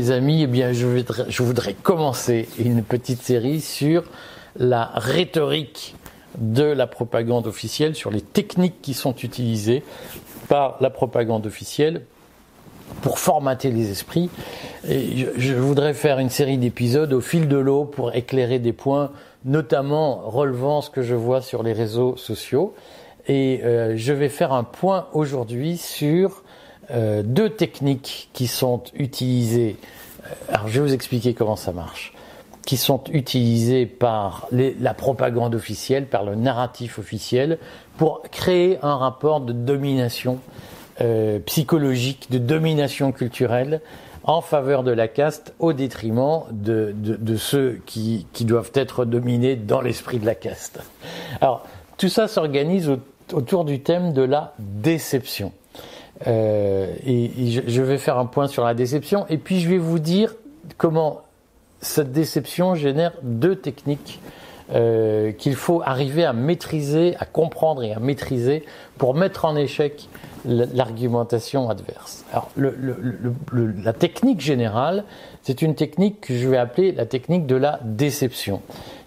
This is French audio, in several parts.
Mes amis, eh bien je, je voudrais commencer une petite série sur la rhétorique de la propagande officielle, sur les techniques qui sont utilisées par la propagande officielle pour formater les esprits. Et je, voudrais faire une série d'épisodes au fil de l'eau pour éclairer des points, notamment relevant ce que je vois sur les réseaux sociaux. Et euh, je vais faire un point aujourd'hui sur euh, deux techniques qui sont utilisées. Euh, alors je vais vous expliquer comment ça marche qui sont utilisées par la propagande officielle, par le narratif officiel, pour créer un rapport de domination euh, psychologique, de domination culturelle en faveur de la caste au détriment de, ceux qui, doivent être dominés dans l'esprit de la caste. Alors, tout ça s'organise autour du thème de la déception. Euh, et, je vais faire un point sur la déception, et puis je vais vous dire comment cette déception génère deux techniques euh, qu'il faut arriver à maîtriser, à comprendre et à maîtriser pour mettre en échec l'argumentation adverse. Alors, la technique générale, c'est une technique que je vais appeler la technique de la déception,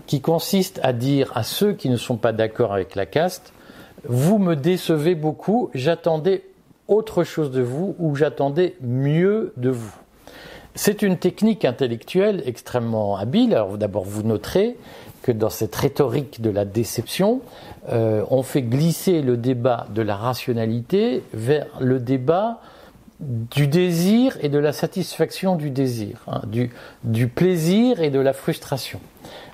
qui consiste à dire à ceux qui ne sont pas d'accord avec la caste, vous me décevez beaucoup, j'attendais autre chose de vous ou j'attendais mieux de vous. C'est une technique intellectuelle extrêmement habile. Alors d'abord, vous noterez que dans cette rhétorique de la déception, euh, on fait glisser le débat de la rationalité vers le débat du désir et de la satisfaction du désir, hein, du, du, plaisir et de la frustration.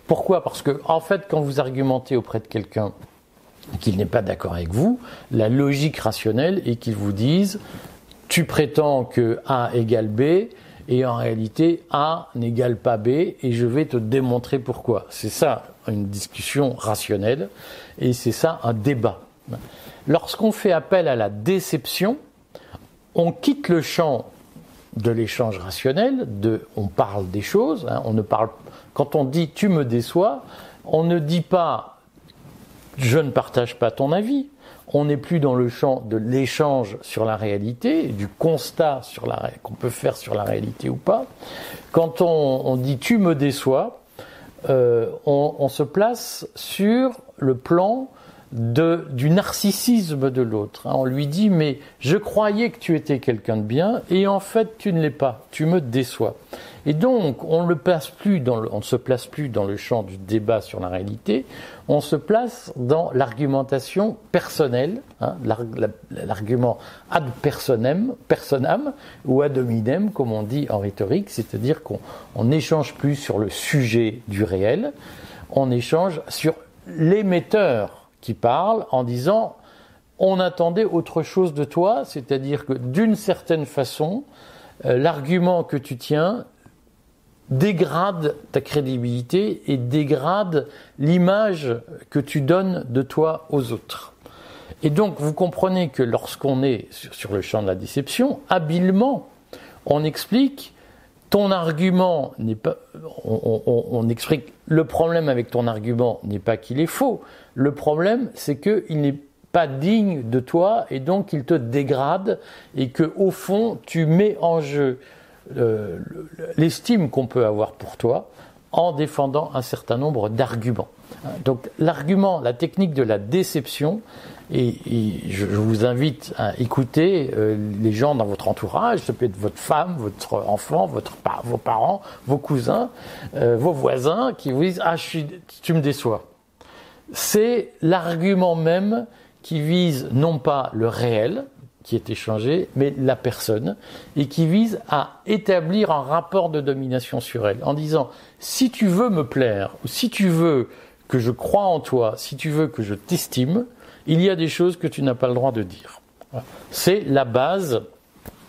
Pourquoi? Parce que, en fait, quand vous argumentez auprès de quelqu'un qu'il n'est pas d'accord avec vous, la logique rationnelle est qu'il vous dise tu prétends que A égale B, et en réalité A n'égale pas B et je vais te démontrer pourquoi. C'est ça une discussion rationnelle et c'est ça un débat. Lorsqu'on fait appel à la déception, on quitte le champ de l'échange rationnel, de on parle des choses, hein, on ne parle quand on dit tu me déçois, on ne dit pas je ne partage pas ton avis, on n'est plus dans le champ de l'échange sur la réalité, du constat sur qu'on peut faire sur la réalité ou pas. Quand on, dit tu me déçois, euh, on, se place sur le plan du narcissisme de l'autre. On lui dit mais je croyais que tu étais quelqu'un de bien et en fait tu ne l'es pas, tu me déçois. Et donc on ne se place plus dans le champ du débat sur la réalité, on se place dans l'argumentation personnelle, hein, l'argument ad personam, personam ou ad hominem comme on dit en rhétorique, c'est-à-dire qu'on n'échange plus sur le sujet du réel, on échange sur l'émetteur qui parle en disant on attendait autre chose de toi, c'est-à-dire que d'une certaine façon, euh, l'argument que tu tiens dégrade ta crédibilité et dégrade l'image que tu donnes de toi aux autres. Et donc vous comprenez que lorsqu'on est sur le champ de la déception, habilement, on explique ton argument n'est pas. On, explique le problème avec ton argument n'est pas qu'il est faux. Le problème, c'est qu'il n'est pas digne de toi et donc il te dégrade et que au fond tu mets en jeu l'estime qu'on peut avoir pour toi en défendant un certain nombre d'arguments. Donc l'argument, la technique de la déception, et, je, vous invite à écouter euh, les gens dans votre entourage, ça peut être votre femme, votre enfant, votre, vos parents, vos cousins, euh, vos voisins, qui vous disent Ah, tu me déçois. C'est l'argument même qui vise non pas le réel, qui est échangé, mais la personne, et qui vise à établir un rapport de domination sur elle, en disant si tu veux me plaire, ou si tu veux que je crois en toi, si tu veux que je t'estime, il y a des choses que tu n'as pas le droit de dire. C'est la base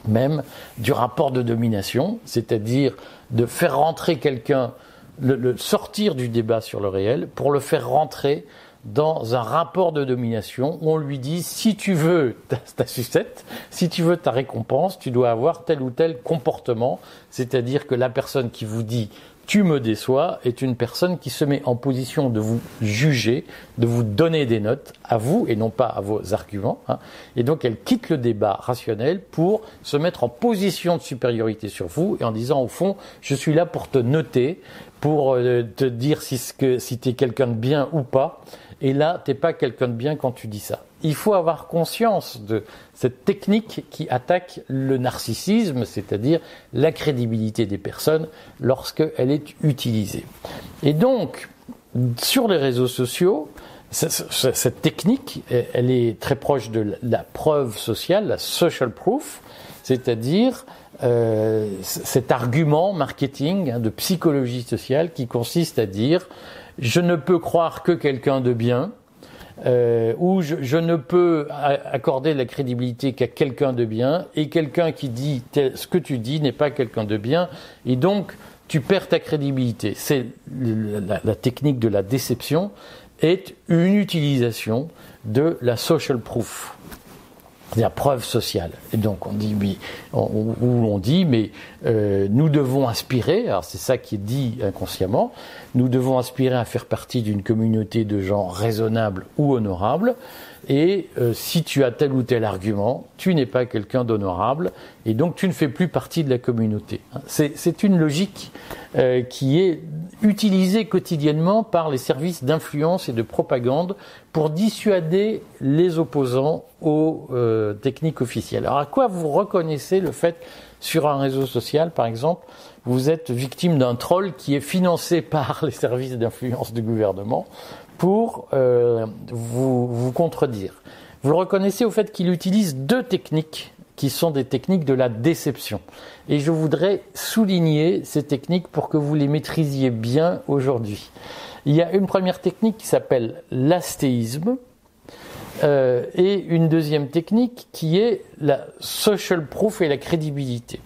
même du rapport de domination, c'est-à-dire de faire rentrer quelqu'un, le, sortir du débat sur le réel pour le faire rentrer dans un rapport de domination où on lui dit si tu veux ta, sucette, si tu veux ta récompense, tu dois avoir tel ou tel comportement, c'est-à-dire que la personne qui vous dit tu me déçois est une personne qui se met en position de vous juger, de vous donner des notes à vous et non pas à vos arguments. Hein. Et donc elle quitte le débat rationnel pour se mettre en position de supériorité sur vous et en disant au fond, je suis là pour te noter, pour euh, te dire si, si tu es quelqu'un de bien ou pas. Et là, t'es pas quelqu'un de bien quand tu dis ça. Il faut avoir conscience de cette technique qui attaque le narcissisme, c'est-à-dire la crédibilité des personnes lorsqu'elle est utilisée. Et donc, sur les réseaux sociaux, cette technique, elle est très proche de la preuve sociale, la social proof, c'est-à-dire euh, cet argument marketing hein, de psychologie sociale qui consiste à dire je ne peux croire que quelqu'un de bien, euh, ou je, ne peux accorder la crédibilité qu'à quelqu'un de bien, et quelqu'un qui dit ce que tu dis n'est pas quelqu'un de bien, et donc tu perds ta crédibilité. C'est la, technique de la déception est une utilisation de la social proof la preuve sociale. Et donc on dit, oui, on, on dit, mais euh, nous devons aspirer, alors c'est ça qui est dit inconsciemment, nous devons aspirer à faire partie d'une communauté de gens raisonnables ou honorables, et euh, si tu as tel ou tel argument, tu n'es pas quelqu'un d'honorable, et donc tu ne fais plus partie de la communauté. C'est une logique euh, qui est utilisée quotidiennement par les services d'influence et de propagande pour dissuader les opposants aux euh, techniques officielles. Alors à quoi vous reconnaissez le fait sur un réseau social, par exemple, vous êtes victime d'un troll qui est financé par les services d'influence du gouvernement pour euh, vous, vous contredire. Vous le reconnaissez au fait qu'il utilise deux techniques qui sont des techniques de la déception. Et je voudrais souligner ces techniques pour que vous les maîtrisiez bien aujourd'hui. Il y a une première technique qui s'appelle l'astéisme euh, et une deuxième technique qui est la social proof et la crédibilité.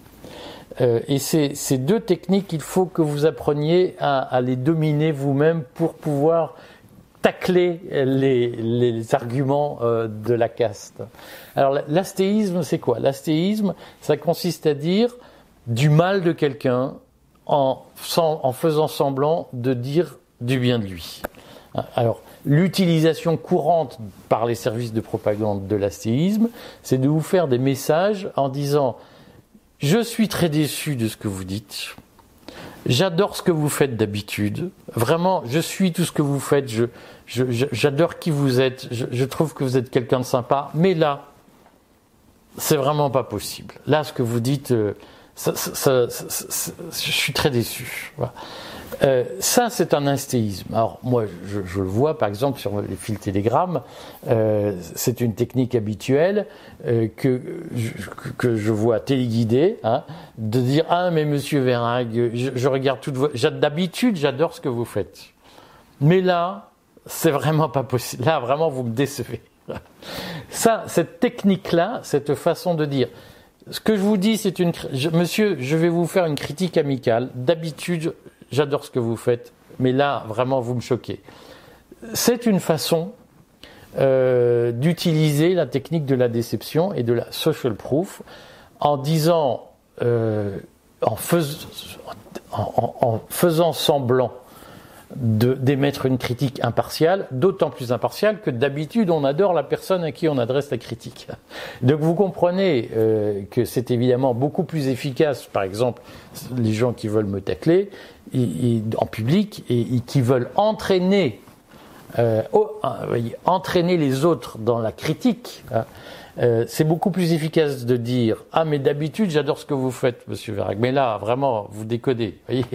Euh, et ces, deux techniques, il faut que vous appreniez à, à les dominer vous-même pour pouvoir tacler les, les arguments euh, de la caste. Alors l'astéisme, c'est quoi? L'astéisme, ça consiste à dire du mal de quelqu'un en, en faisant semblant de dire du bien de lui. Alors, l'utilisation courante par les services de propagande de l'astéisme, c'est de vous faire des messages en disant Je suis très déçu de ce que vous dites. J'adore ce que vous faites d'habitude. Vraiment, je suis tout ce que vous faites. Je, j'adore qui vous êtes. Je, trouve que vous êtes quelqu'un de sympa. Mais là, c'est vraiment pas possible. Là, ce que vous dites, euh, je suis très déçu. Voilà. Euh, ça, c'est un instéisme. Alors, moi, je, je, le vois, par exemple, sur les fils Telegram, euh, c'est une technique habituelle euh, que, je, que je vois téléguider, hein, de dire Ah, mais monsieur Verrag, je, je regarde toutes vos. D'habitude, j'adore ce que vous faites. Mais là, c'est vraiment pas possible. Là, vraiment, vous me décevez. Ça, cette technique-là, cette façon de dire, ce que je vous dis, c'est une, monsieur, je vais vous faire une critique amicale. D'habitude, j'adore ce que vous faites, mais là, vraiment, vous me choquez. C'est une façon euh, d'utiliser la technique de la déception et de la social proof en disant, euh, en, en, faisant semblant d'émettre une critique impartiale, d'autant plus impartiale que d'habitude on adore la personne à qui on adresse la critique. Donc vous comprenez euh, que c'est évidemment beaucoup plus efficace, par exemple, les gens qui veulent me tacler en public et, qui veulent entraîner, euh, entraîner les autres dans la critique. Hein. Euh, c'est beaucoup plus efficace de dire ah mais d'habitude j'adore ce que vous faites Monsieur Verrac mais là vraiment vous décodez voyez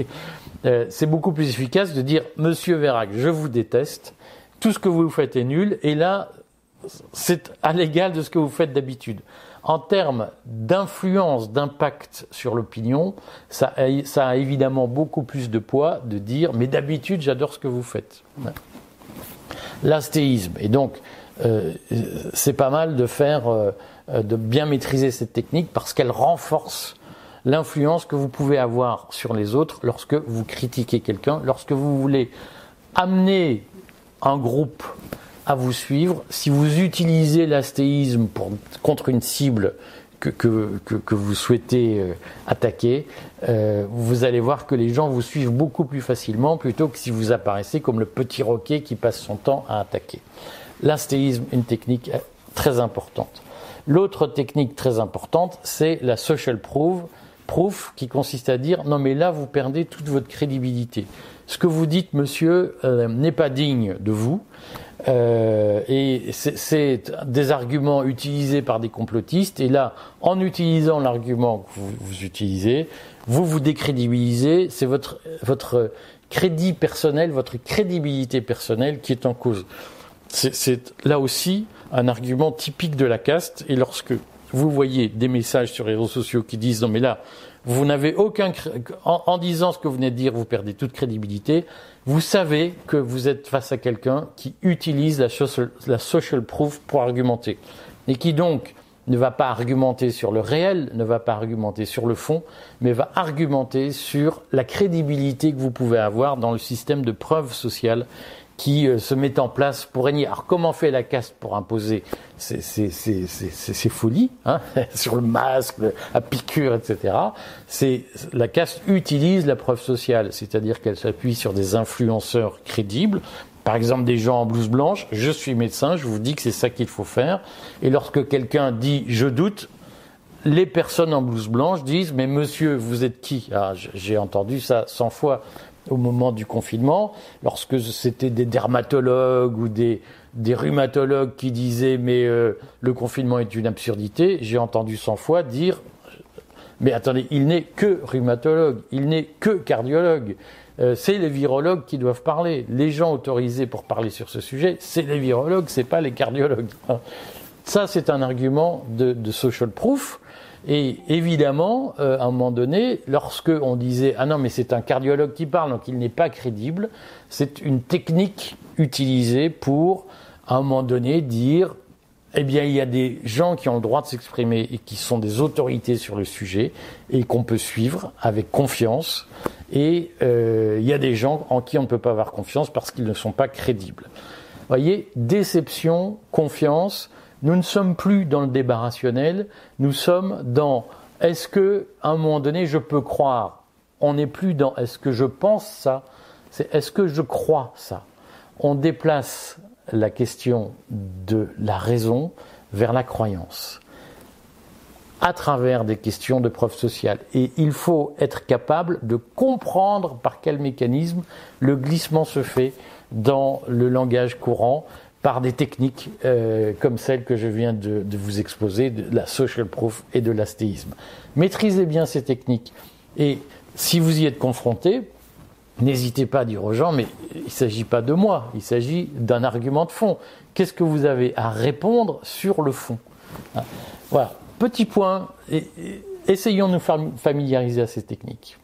euh, c'est beaucoup plus efficace de dire Monsieur Verrac je vous déteste tout ce que vous faites est nul et là c'est à l'égal de ce que vous faites d'habitude en termes d'influence, d'impact sur l'opinion, ça, ça, a évidemment beaucoup plus de poids de dire mais d'habitude j'adore ce que vous faites. L'astéisme. Et donc, euh, c'est pas mal de faire, euh, de bien maîtriser cette technique parce qu'elle renforce l'influence que vous pouvez avoir sur les autres lorsque vous critiquez quelqu'un, lorsque vous voulez amener un groupe à vous suivre. Si vous utilisez l'astéisme contre une cible que, vous souhaitez euh, attaquer, euh, vous allez voir que les gens vous suivent beaucoup plus facilement plutôt que si vous apparaissez comme le petit roquet qui passe son temps à attaquer. L'instéisme est une technique très importante. L'autre technique très importante, c'est la social proof, proof qui consiste à dire non mais là vous perdez toute votre crédibilité. Ce que vous dites, monsieur, euh, n'est pas digne de vous. Euh, et c'est des arguments utilisés par des complotistes. Et là, en utilisant l'argument que vous, utilisez, vous vous décrédibilisez. C'est votre, votre crédit personnel, votre crédibilité personnelle qui est en cause. C'est là aussi un argument typique de la caste. Et lorsque vous voyez des messages sur les réseaux sociaux qui disent non mais là, vous n'avez aucun en, disant ce que vous venez de dire, vous perdez toute crédibilité. Vous savez que vous êtes face à quelqu'un qui utilise la social, la social proof pour argumenter et qui donc ne va pas argumenter sur le réel, ne va pas argumenter sur le fond, mais va argumenter sur la crédibilité que vous pouvez avoir dans le système de preuve sociale qui euh, se met en place pour régner. Alors comment fait la caste pour imposer ces, folies hein, sur le masque, la piqûre, etc. C'est la caste utilise la preuve sociale, c'est-à-dire qu'elle s'appuie sur des influenceurs crédibles. Par exemple, des gens en blouse blanche, je suis médecin, je vous dis que c'est ça qu'il faut faire. Et lorsque quelqu'un dit je doute, les personnes en blouse blanche disent mais monsieur vous êtes qui? Ah, J'ai entendu ça cent fois au moment du confinement, lorsque c'était des dermatologues ou des, des rhumatologues qui disaient mais euh, le confinement est une absurdité, j'ai entendu cent fois dire mais attendez, il n'est que rhumatologue, il n'est que cardiologue. Euh, c'est les virologues qui doivent parler. Les gens autorisés pour parler sur ce sujet, c'est les virologues, c'est pas les cardiologues. Ça, c'est un argument de social proof et évidemment, euh, à un moment donné, lorsque on disait ah non mais c'est un cardiologue qui parle donc il n'est pas crédible, c'est une technique utilisée pour à un moment donné dire eh bien il y a des gens qui ont le droit de s'exprimer et qui sont des autorités sur le sujet et qu'on peut suivre avec confiance et euh, il y a des gens en qui on ne peut pas avoir confiance parce qu'ils ne sont pas crédibles. Voyez, déception, confiance, nous ne sommes plus dans le débat rationnel, nous sommes dans est-ce que à un moment donné je peux croire? On n'est plus dans est-ce que je pense ça, c'est est-ce que je crois ça. On déplace la question de la raison vers la croyance à travers des questions de preuve sociale. Et il faut être capable de comprendre par quel mécanisme le glissement se fait dans le langage courant par des techniques euh, comme celles que je viens de, vous exposer, de la social proof et de l'astéisme. Maîtrisez bien ces techniques et si vous y êtes confronté, n'hésitez pas à dire aux gens, mais il ne s'agit pas de moi, il s'agit d'un argument de fond. Qu'est-ce que vous avez à répondre sur le fond? Voilà, petit point, essayons de nous familiariser à ces techniques.